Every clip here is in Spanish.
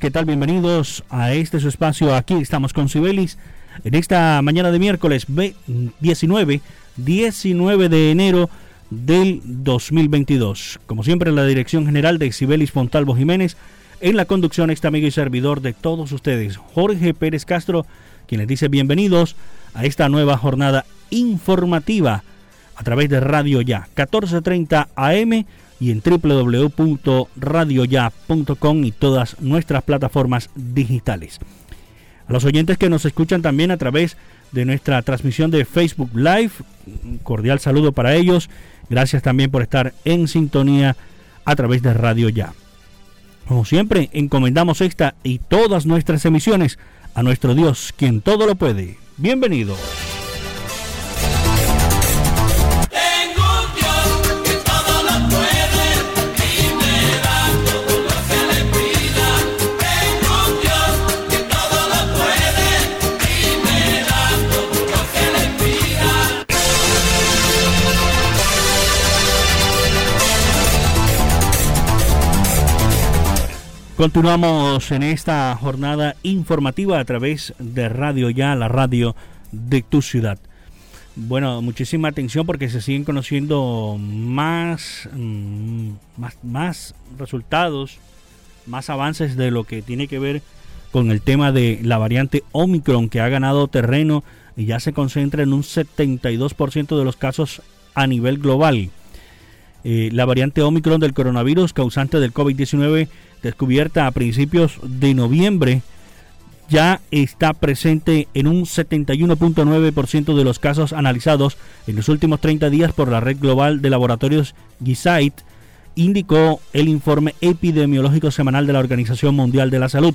¿Qué tal? Bienvenidos a este su espacio. Aquí estamos con Sibelis en esta mañana de miércoles 19, 19 de enero del 2022. Como siempre, en la dirección general de Sibelis Fontalvo Jiménez, en la conducción, este amigo y servidor de todos ustedes, Jorge Pérez Castro, quien les dice bienvenidos a esta nueva jornada informativa a través de Radio Ya, 1430 AM y en www.radioya.com y todas nuestras plataformas digitales. A los oyentes que nos escuchan también a través de nuestra transmisión de Facebook Live, un cordial saludo para ellos. Gracias también por estar en sintonía a través de Radio Ya. Como siempre, encomendamos esta y todas nuestras emisiones a nuestro Dios, quien todo lo puede. Bienvenidos. Continuamos en esta jornada informativa a través de Radio Ya, la radio de tu ciudad. Bueno, muchísima atención porque se siguen conociendo más, mm, más, más resultados, más avances de lo que tiene que ver con el tema de la variante Omicron que ha ganado terreno y ya se concentra en un 72% de los casos a nivel global. Eh, la variante Omicron del coronavirus causante del COVID-19 descubierta a principios de noviembre, ya está presente en un 71.9% de los casos analizados en los últimos 30 días por la red global de laboratorios GISAID, indicó el informe epidemiológico semanal de la Organización Mundial de la Salud.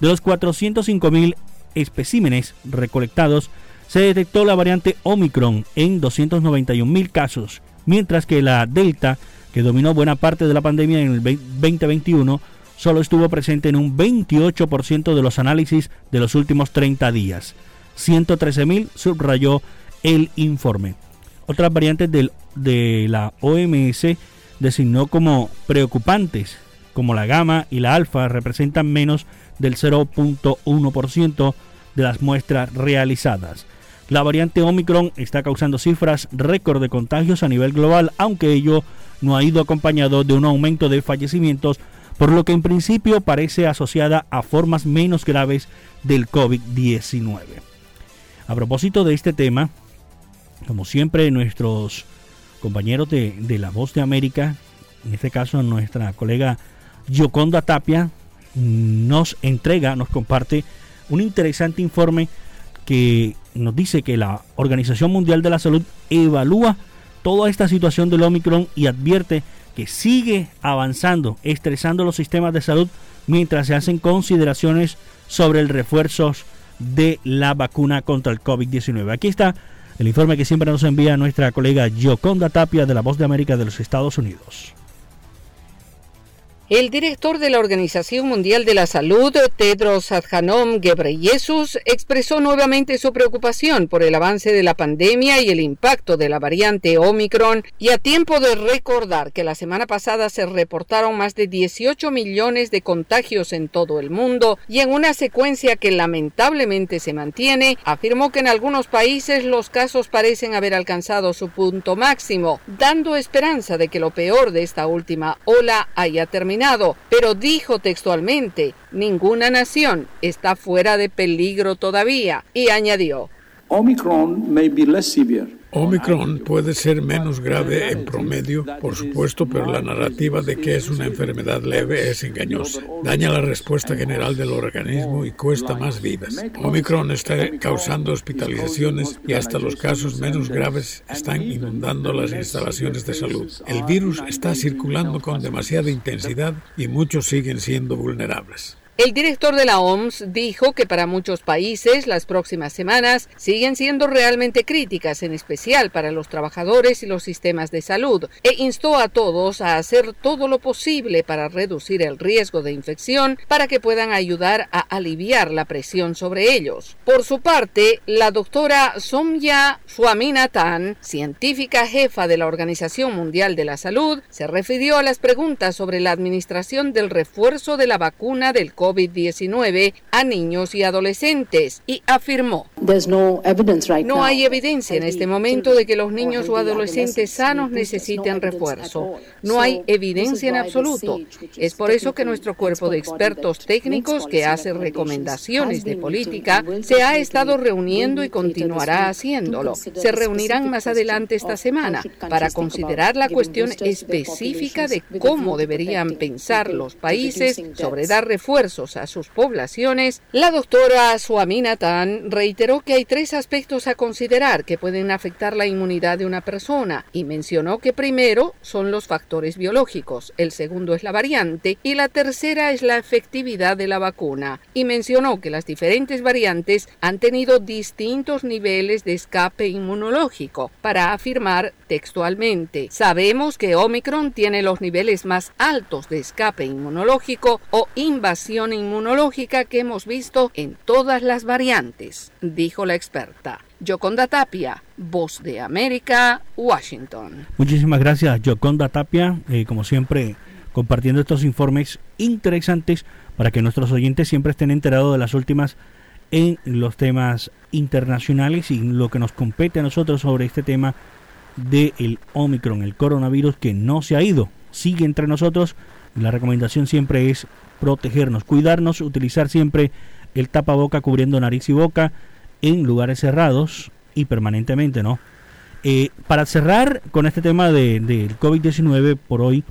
De los 405.000 especímenes recolectados, se detectó la variante Omicron en 291.000 casos, mientras que la Delta que dominó buena parte de la pandemia en el 2021, solo estuvo presente en un 28% de los análisis de los últimos 30 días. 113.000 subrayó el informe. Otras variantes de la OMS designó como preocupantes, como la gamma y la alfa, representan menos del 0.1% de las muestras realizadas. La variante Omicron está causando cifras récord de contagios a nivel global, aunque ello no ha ido acompañado de un aumento de fallecimientos, por lo que en principio parece asociada a formas menos graves del COVID-19. A propósito de este tema, como siempre nuestros compañeros de, La Voz de América, en este caso nuestra colega Yoconda Tapia, nos entrega, nos comparte un interesante informe que nos dice que la Organización Mundial de la Salud evalúa toda esta situación del Omicron y advierte que sigue avanzando, estresando los sistemas de salud mientras se hacen consideraciones sobre el refuerzo de la vacuna contra el COVID-19. Aquí está el informe que siempre nos envía nuestra colega Gioconda Tapia de la Voz de América de los Estados Unidos. El director de la Organización Mundial de la Salud, Tedros Adhanom Ghebreyesus, expresó nuevamente su preocupación por el avance de la pandemia y el impacto de la variante Omicron y a tiempo de recordar que la semana pasada se reportaron más de 18 millones de contagios en todo el mundo y en una secuencia que lamentablemente se mantiene, afirmó que en algunos países los casos parecen haber alcanzado su punto máximo, dando esperanza de que lo peor de esta última ola haya terminado pero dijo textualmente, ninguna nación está fuera de peligro todavía, y añadió, Omicron may be less severe Omicron puede ser menos grave en promedio, por supuesto, pero la narrativa de que es una enfermedad leve es engañosa. Daña la respuesta general del organismo y cuesta más vidas. Omicron está causando hospitalizaciones y hasta los casos menos graves están inundando las instalaciones de salud. El virus está circulando con demasiada intensidad y muchos siguen siendo vulnerables. El director de la OMS dijo que para muchos países las próximas semanas siguen siendo realmente críticas, en especial para los trabajadores y los sistemas de salud, e instó a todos a hacer todo lo posible para reducir el riesgo de infección para que puedan ayudar a aliviar la presión sobre ellos. Por su parte, la doctora Somya Swaminathan, científica jefa de la Organización Mundial de la Salud, se refirió a las preguntas sobre la administración del refuerzo de la vacuna del COVID COVID-19 a niños y adolescentes y afirmó, no hay evidencia en este momento de que los niños o adolescentes sanos necesiten refuerzo. No hay evidencia en absoluto. Es por eso que nuestro cuerpo de expertos técnicos que hace recomendaciones de política se ha estado reuniendo y continuará haciéndolo. Se reunirán más adelante esta semana para considerar la cuestión específica de cómo deberían pensar los países sobre dar refuerzo a sus poblaciones, la doctora Tan reiteró que hay tres aspectos a considerar que pueden afectar la inmunidad de una persona y mencionó que primero son los factores biológicos, el segundo es la variante y la tercera es la efectividad de la vacuna. Y mencionó que las diferentes variantes han tenido distintos niveles de escape inmunológico para afirmar textualmente, sabemos que Omicron tiene los niveles más altos de escape inmunológico o invasión inmunológica que hemos visto en todas las variantes, dijo la experta. Yoconda Tapia, Voz de América, Washington. Muchísimas gracias, Yoconda Tapia, eh, como siempre, compartiendo estos informes interesantes para que nuestros oyentes siempre estén enterados de las últimas en los temas internacionales y lo que nos compete a nosotros sobre este tema del Omicron, el coronavirus que no se ha ido, sigue entre nosotros. La recomendación siempre es protegernos, cuidarnos, utilizar siempre el tapaboca cubriendo nariz y boca en lugares cerrados y permanentemente, ¿no? Eh, para cerrar con este tema del de, COVID-19 por hoy,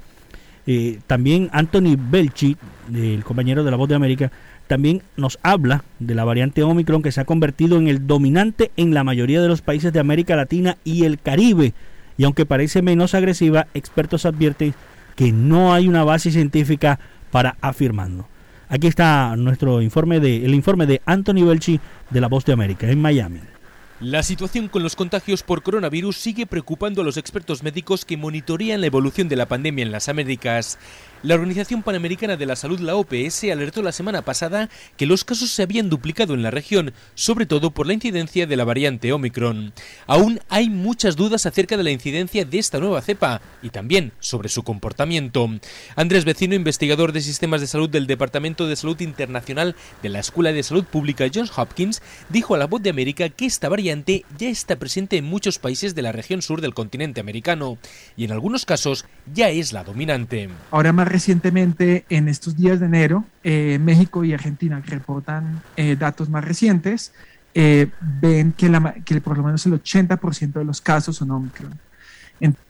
eh, también Anthony Belchi, el compañero de la Voz de América, también nos habla de la variante Omicron que se ha convertido en el dominante en la mayoría de los países de América Latina y el Caribe. Y aunque parece menos agresiva, expertos advierten que no hay una base científica para afirmarlo. Aquí está nuestro informe de el informe de Anthony Belchi de La Voz de América en Miami. La situación con los contagios por coronavirus sigue preocupando a los expertos médicos que monitorean la evolución de la pandemia en las Américas. La Organización Panamericana de la Salud, la OPS, alertó la semana pasada que los casos se habían duplicado en la región, sobre todo por la incidencia de la variante Omicron. Aún hay muchas dudas acerca de la incidencia de esta nueva cepa y también sobre su comportamiento. Andrés Vecino, investigador de sistemas de salud del Departamento de Salud Internacional de la Escuela de Salud Pública Johns Hopkins, dijo a la voz de América que esta variante ya está presente en muchos países de la región sur del continente americano y en algunos casos ya es la dominante. Ahora más recientemente, en estos días de enero, eh, México y Argentina reportan eh, datos más recientes, eh, ven que, que por lo menos el 80% de los casos son Omicron.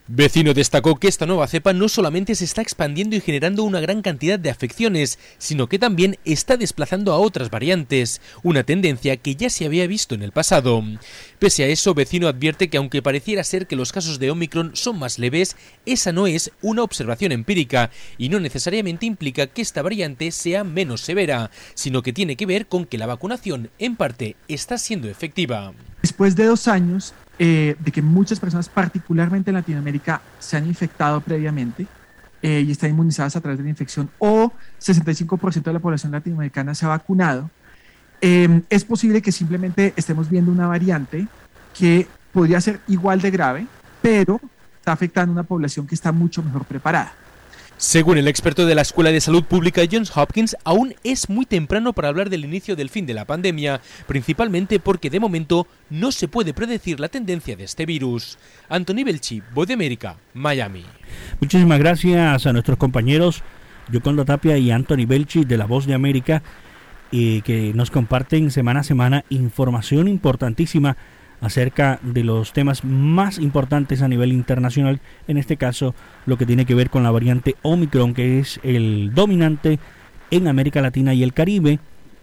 Vecino destacó que esta nueva cepa no solamente se está expandiendo y generando una gran cantidad de afecciones, sino que también está desplazando a otras variantes, una tendencia que ya se había visto en el pasado. Pese a eso, Vecino advierte que aunque pareciera ser que los casos de Omicron son más leves, esa no es una observación empírica y no necesariamente implica que esta variante sea menos severa, sino que tiene que ver con que la vacunación en parte está siendo efectiva. Después de dos años, eh, de que muchas personas, particularmente en Latinoamérica, se han infectado previamente, y están inmunizadas a través de la infección o 65% de la población latinoamericana se ha vacunado, es posible que simplemente estemos viendo una variante que podría ser igual de grave, pero está afectando a una población que está mucho mejor preparada. Según el experto de la Escuela de Salud Pública Johns Hopkins, aún es muy temprano para hablar del inicio del fin de la pandemia, principalmente porque de momento no se puede predecir la tendencia de este virus. Anthony Belchi, Voz de América, Miami. Muchísimas gracias a nuestros compañeros Yoconda Tapia y Anthony Belchi de la Voz de América, eh, que nos comparten semana a semana información importantísima acerca de los temas más importantes a nivel internacional, en este caso lo que tiene que ver con la variante Omicron, que es el dominante en América Latina y el Caribe.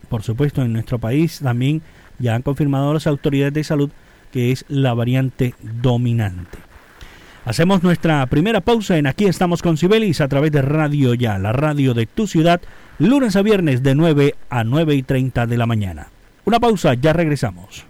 Por supuesto, en nuestro país también ya han confirmado las autoridades de salud que es la variante dominante. Hacemos nuestra primera pausa en Aquí estamos con Sibelis a través de Radio Ya, la radio de tu ciudad, lunes a viernes de 9 a 9 y 30 de la mañana. Una pausa, ya regresamos.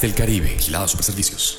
Del Caribe. Super Servicios.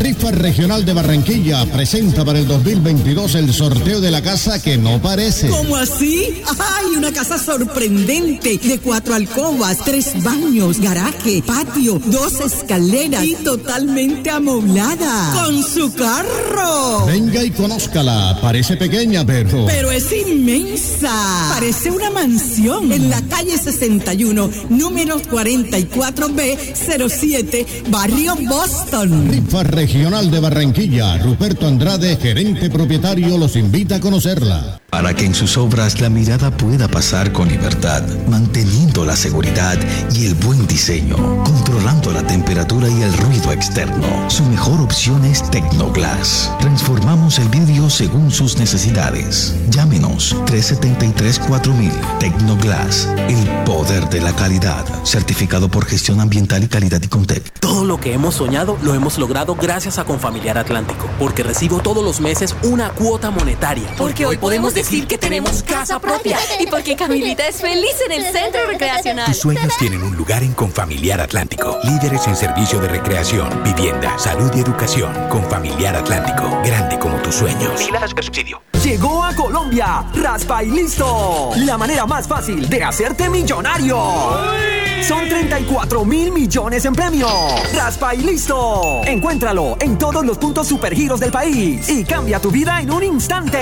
Rifa regional de Barranquilla presenta para el 2022 el sorteo de la casa que no parece. ¿Cómo así? ¡Ay, una casa sorprendente! De cuatro alcobas, tres baños, garaje, patio, dos escaleras y totalmente amoblada. ¡Con su carro! Venga y conózcala. Parece pequeña, pero. Pero es inmensa. Parece una mansión. En la calle 61, número 44B07, Barrio Boston. Rifa Regional de Barranquilla, Ruperto Andrade, gerente propietario, los invita a conocerla para que en sus obras la mirada pueda pasar con libertad, manteniendo la seguridad y el buen diseño, controlando la temperatura y el ruido externo. Su mejor opción es Tecnoglass. Transformamos el vidrio según sus necesidades. Llámenos 373-4000 Tecnoglass, el poder de la calidad, certificado por gestión ambiental y calidad y Contec. Todo lo que hemos soñado lo hemos logrado gracias a Confamiliar Atlántico, porque recibo todos los meses una cuota monetaria. Porque hoy podemos decir que tenemos casa propia y porque Camilita es feliz en el centro recreacional. Tus sueños tienen un lugar en Confamiliar Atlántico. Líderes en servicio de recreación, vivienda, salud y educación. Confamiliar Atlántico. Grande como tus sueños. subsidio. Llegó a Colombia. Raspa y listo. La manera más fácil de hacerte millonario. Son 34 mil millones en premio. Raspa y listo. Encuéntralo en todos los puntos supergiros del país y cambia tu vida en un instante.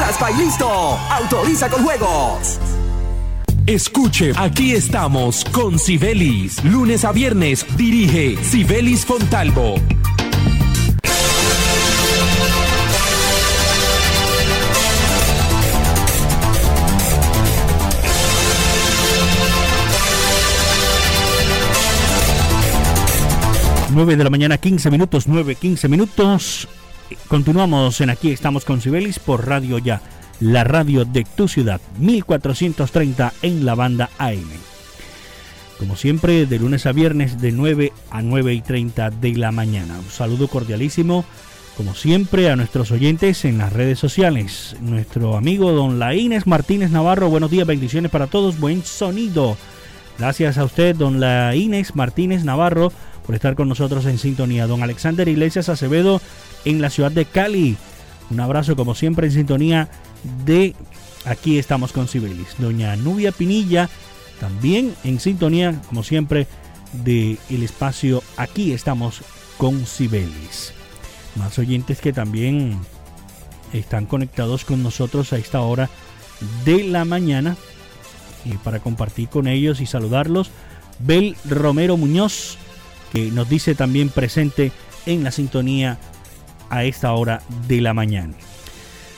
Raspa y listo. Autoriza con juegos. Escuche, aquí estamos con Sibelis. Lunes a viernes dirige Sibelis Fontalvo. 9 de la mañana, 15 minutos, 9, 15 minutos. Continuamos en Aquí estamos con Sibelis por Radio Ya, la radio de tu ciudad, 1430 en la banda AM. Como siempre, de lunes a viernes de 9 a 9 y 30 de la mañana. Un saludo cordialísimo, como siempre, a nuestros oyentes en las redes sociales. Nuestro amigo don Laínez Martínez Navarro, buenos días, bendiciones para todos, buen sonido. Gracias a usted, don Laínez Martínez Navarro por estar con nosotros en sintonía. Don Alexander Iglesias Acevedo en la ciudad de Cali. Un abrazo como siempre en sintonía de Aquí estamos con Sibelis. Doña Nubia Pinilla también en sintonía como siempre de el espacio Aquí estamos con Sibelis. Más oyentes que también están conectados con nosotros a esta hora de la mañana y para compartir con ellos y saludarlos. Bel Romero Muñoz, que nos dice también presente en la sintonía a esta hora de la mañana.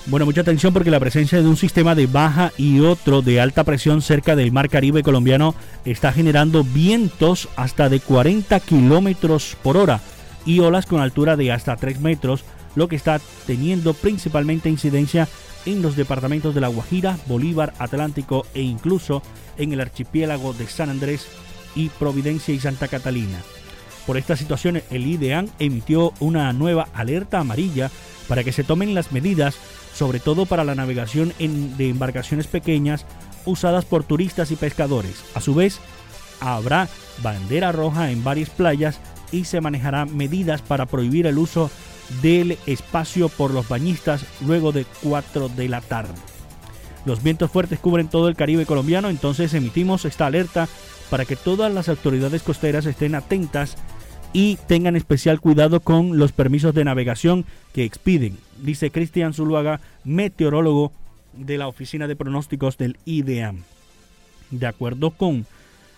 Bueno, mucha atención porque la presencia de un sistema de baja y otro de alta presión cerca del mar Caribe colombiano está generando vientos hasta de 40 kilómetros por hora y olas con altura de hasta 3 metros, lo que está teniendo principalmente incidencia en los departamentos de La Guajira, Bolívar, Atlántico e incluso en el archipiélago de San Andrés y Providencia y Santa Catalina. Por esta situación, el IDEAN emitió una nueva alerta amarilla para que se tomen las medidas, sobre todo para la navegación de embarcaciones pequeñas usadas por turistas y pescadores. A su vez, habrá bandera roja en varias playas y se manejarán medidas para prohibir el uso del espacio por los bañistas luego de 4 de la tarde. Los vientos fuertes cubren todo el Caribe colombiano, entonces emitimos esta alerta para que todas las autoridades costeras estén atentas y tengan especial cuidado con los permisos de navegación que expiden, dice Cristian Zuluaga, meteorólogo de la Oficina de Pronósticos del IDEAM. De acuerdo con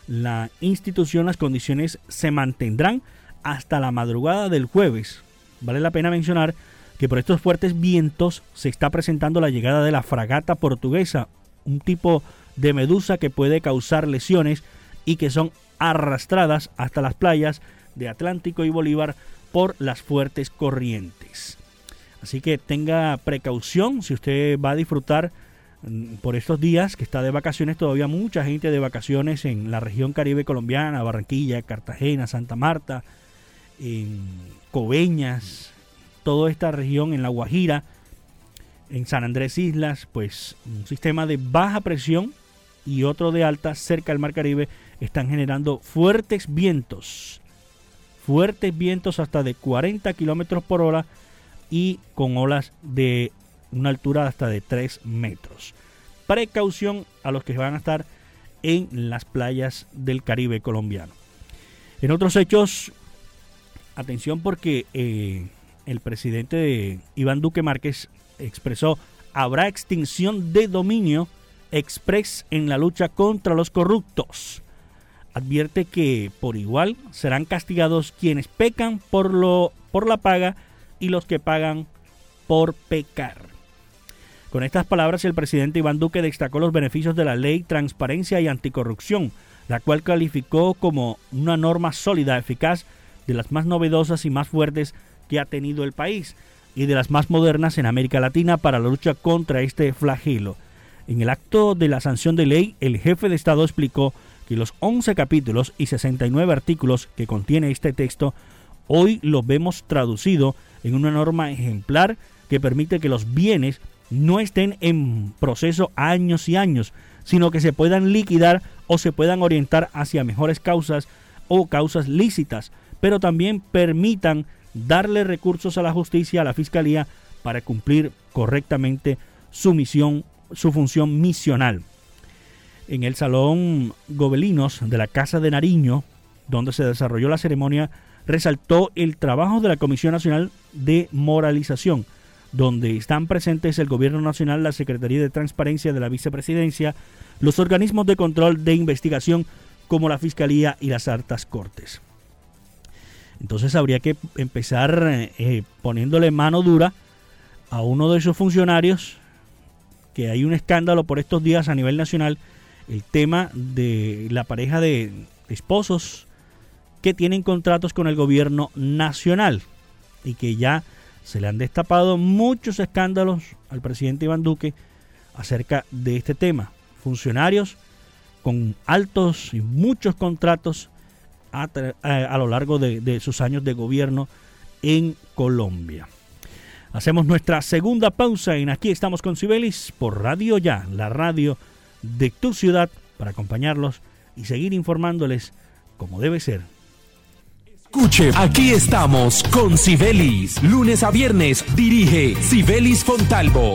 la institución, las condiciones se mantendrán hasta la madrugada del jueves. Vale la pena mencionar que por estos fuertes vientos se está presentando la llegada de la fragata portuguesa, un tipo de medusa que puede causar lesiones y que son arrastradas hasta las playas de Atlántico y Bolívar por las fuertes corrientes. Así que tenga precaución si usted va a disfrutar mm, por estos días que está de vacaciones, todavía mucha gente de vacaciones en la región caribe colombiana, Barranquilla, Cartagena, Santa Marta, en Coveñas, toda esta región en La Guajira, en San Andrés Islas, pues un sistema de baja presión y otro de alta cerca del Mar Caribe están generando fuertes vientos, fuertes vientos hasta de 40 kilómetros por hora y con olas de una altura hasta de 3 metros. Precaución a los que van a estar en las playas del Caribe colombiano. En otros hechos, atención porque eh, el presidente Iván Duque Márquez expresó habrá extinción de dominio express en la lucha contra los corruptos. Advierte que por igual serán castigados quienes pecan por lo por la paga y los que pagan por pecar. Con estas palabras, el presidente Iván Duque destacó los beneficios de la ley Transparencia y Anticorrupción, la cual calificó como una norma sólida, eficaz, de las más novedosas y más fuertes que ha tenido el país y de las más modernas en América Latina para la lucha contra este flagelo. En el acto de la sanción de ley, el jefe de Estado explicó los 11 capítulos y 69 artículos que contiene este texto hoy los vemos traducido en una norma ejemplar que permite que los bienes no estén en proceso años y años, sino que se puedan liquidar o se puedan orientar hacia mejores causas o causas lícitas, pero también permitan darle recursos a la justicia, a la fiscalía, para cumplir correctamente su misión su función misional. En el Salón Gobelinos de la Casa de Nariño, donde se desarrolló la ceremonia, resaltó el trabajo de la Comisión Nacional de Moralización, donde están presentes el Gobierno Nacional, la Secretaría de Transparencia de la Vicepresidencia, los organismos de control de investigación como la Fiscalía y las Altas Cortes. Entonces habría que empezar eh, poniéndole mano dura a uno de esos funcionarios que hay un escándalo por estos días a nivel nacional, el tema de la pareja de esposos que tienen contratos con el gobierno nacional y que ya se le han destapado muchos escándalos al presidente Iván Duque acerca de este tema. Funcionarios con altos y muchos contratos a, lo largo de, sus años de gobierno en Colombia. Hacemos nuestra segunda pausa en Aquí estamos con Sibelis por Radio Ya, la radio de tu ciudad, para acompañarlos y seguir informándoles como debe ser. Escuche, aquí estamos con Sibelis. Lunes a viernes dirige Sibelis Fontalvo.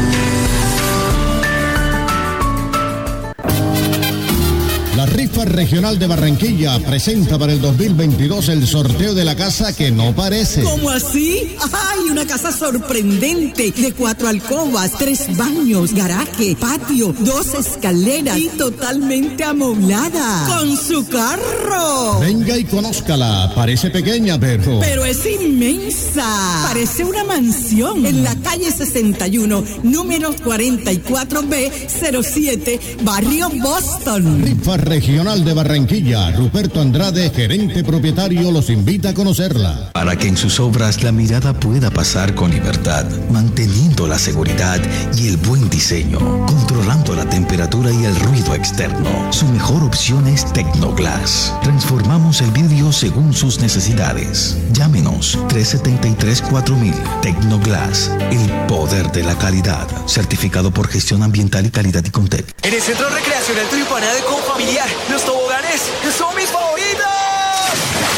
Rifa regional de Barranquilla presenta para el 2022 el sorteo de la casa que no parece. ¿Cómo así? ¡Ay, una casa sorprendente! De cuatro alcobas, tres baños, garaje, patio, dos escaleras y totalmente amoblada. ¡Con su carro! Venga y conózcala. Parece pequeña, pero. Pero es inmensa. Parece una mansión. En la calle 61, número 44B07, Barrio Boston. Rifa Regional de Barranquilla, Ruperto Andrade, gerente propietario, los invita a conocerla. Para que en sus obras la mirada pueda pasar con libertad, manteniendo la seguridad y el buen diseño, controlando la temperatura y el ruido externo. Su mejor opción es Tecnoglass. Transformamos el vidrio según sus necesidades. Llámenos 373-4000 Tecnoglass, el poder de la calidad. Certificado por gestión ambiental y calidad y Contec. En el Centro Recreacional Turipana de Confamiliar los toboganes son mis favoritos.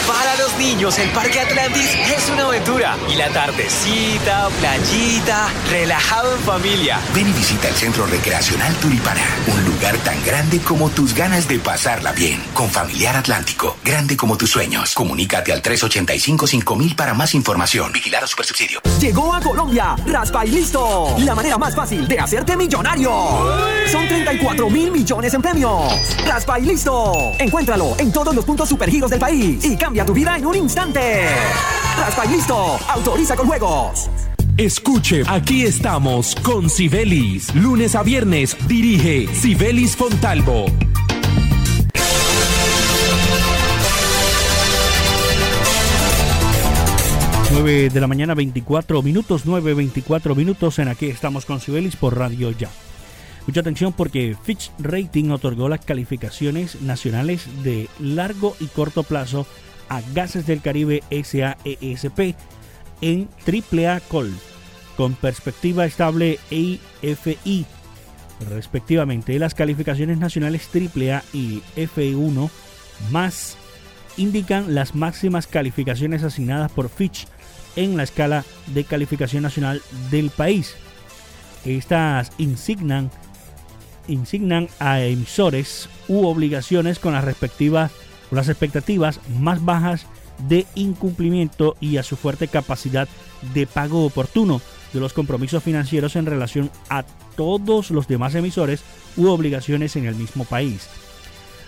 Para los niños, el Parque Atlantis es una aventura. Y la tardecita, playita, relajado en familia. Ven y visita el Centro Recreacional Turipana, un lugar tan grande como tus ganas de pasarla bien. Con Familiar Atlántico, grande como tus sueños. Comunícate al 385-5000 para más información. Vigilar a Supersubsidio. Llegó a Colombia, Raspa y listo. La manera más fácil de hacerte millonario. Son 34 mil millones en premios. Raspa y listo. Encuéntralo en todos los puntos supergiros del país y cambia tu vida en un instante. Raspa y listo. Autoriza con juegos. Escuche, aquí estamos con Sibelis. Lunes a viernes dirige Sibelis Fontalvo. 9 de la mañana, 24 minutos, 9, 24 minutos. En aquí estamos con Sibelis por Radio Ya. Mucha atención porque Fitch Rating otorgó las calificaciones nacionales de largo y corto plazo a Gases del Caribe SAESP en AAA Col con perspectiva estable EIFI respectivamente. Las calificaciones nacionales AAA y F1 más indican las máximas calificaciones asignadas por Fitch en la escala de calificación nacional del país. Estas insignan, insignan a emisores u obligaciones con las respectivas las expectativas más bajas de incumplimiento y a su fuerte capacidad de pago oportuno de los compromisos financieros en relación a todos los demás emisores u obligaciones en el mismo país.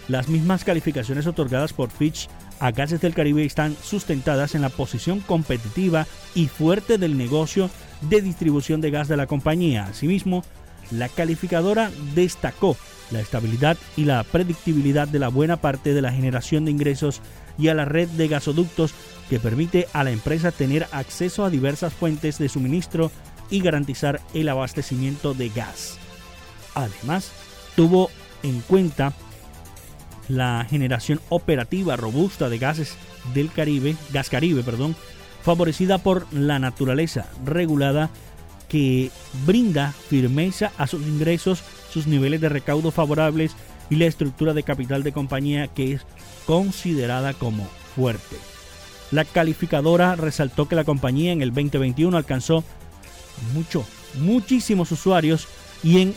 Las mismas calificaciones otorgadas por Fitch a Gases del Caribe están sustentadas en la posición competitiva y fuerte del negocio de distribución de gas de la compañía. Asimismo, la calificadora destacó la estabilidad y la predictibilidad de la buena parte de la generación de ingresos y a la red de gasoductos que permite a la empresa tener acceso a diversas fuentes de suministro y garantizar el abastecimiento de gas. Además, tuvo en cuenta la generación operativa robusta de gases del Caribe, gas Caribe, perdón, favorecida por la naturaleza regulada que brinda firmeza a sus ingresos, sus niveles de recaudo favorables y la estructura de capital de compañía que es considerada como fuerte. La calificadora resaltó que la compañía en el 2021 alcanzó mucho, muchísimos usuarios y en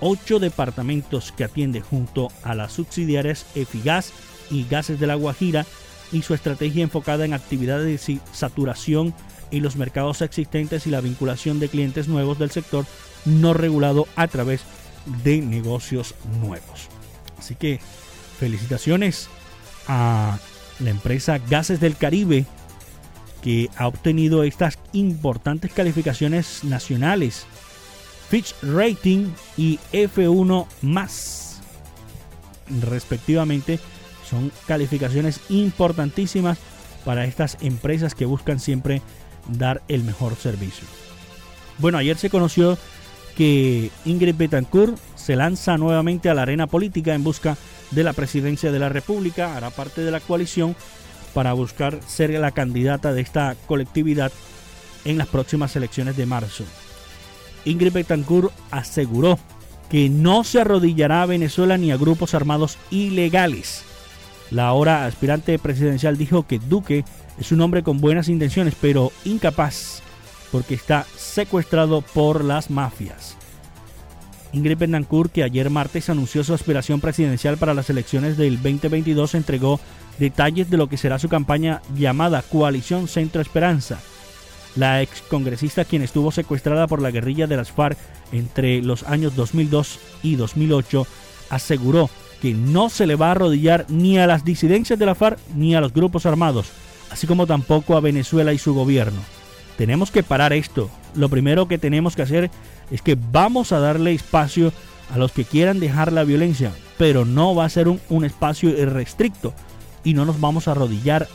ocho departamentos que atiende junto a las subsidiarias Efigas y Gases de la Guajira y su estrategia enfocada en actividades de saturación y los mercados existentes y la vinculación de clientes nuevos del sector no regulado a través de negocios nuevos. Así que felicitaciones a la empresa Gases del Caribe que ha obtenido estas importantes calificaciones nacionales. Fitch Rating y F1 más respectivamente son calificaciones importantísimas para estas empresas que buscan siempre dar el mejor servicio. Bueno, ayer se conoció que Ingrid Betancourt se lanza nuevamente a la arena política en busca de la presidencia de la República, hará parte de la coalición para buscar ser la candidata de esta colectividad en las próximas elecciones de marzo. Ingrid Betancourt aseguró que no se arrodillará a Venezuela ni a grupos armados ilegales. La ahora aspirante presidencial dijo que Duque es un hombre con buenas intenciones, pero incapaz porque está secuestrado por las mafias. Ingrid Betancourt, que ayer martes anunció su aspiración presidencial para las elecciones del 2022, entregó detalles de lo que será su campaña llamada Coalición Centro Esperanza. La ex congresista, quien estuvo secuestrada por la guerrilla de las FARC entre los años 2002 y 2008, aseguró que no se le va a arrodillar ni a las disidencias de la FARC ni a los grupos armados, así como tampoco a Venezuela y su gobierno. Tenemos que parar esto. Lo primero que tenemos que hacer es que vamos a darle espacio a los que quieran dejar la violencia, pero no va a ser un, un espacio irrestricto y no nos vamos a arrodillar,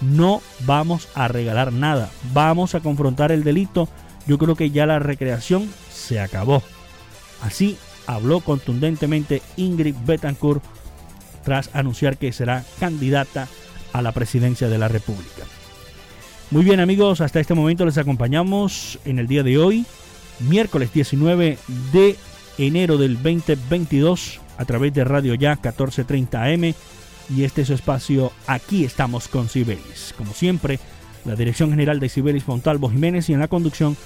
no vamos a regalar nada, vamos a confrontar el delito. Yo creo que ya la recreación se acabó. Así habló contundentemente Ingrid Betancourt tras anunciar que será candidata a la presidencia de la República. Muy bien amigos, hasta este momento les acompañamos en el día de hoy, miércoles 19 de enero del 2022, a través de Radio Ya 1430 AM y este es su espacio Aquí estamos con Cibelis. Como siempre, la dirección general de Cibelis Fontalvo Jiménez y en la conducción,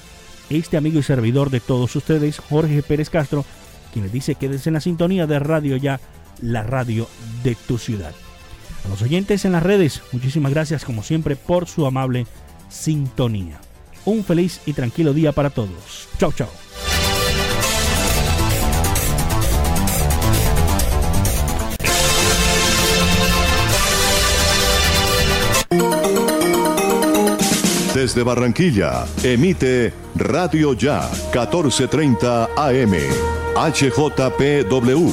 este amigo y servidor de todos ustedes, Jorge Pérez Castro, quien les dice quédese en la sintonía de Radio Ya, la radio de tu ciudad. A los oyentes en las redes, muchísimas gracias como siempre por su amable sintonía. Un feliz y tranquilo día para todos. Chao, chao. Desde Barranquilla, emite Radio Ya 1430 AM, HJPW,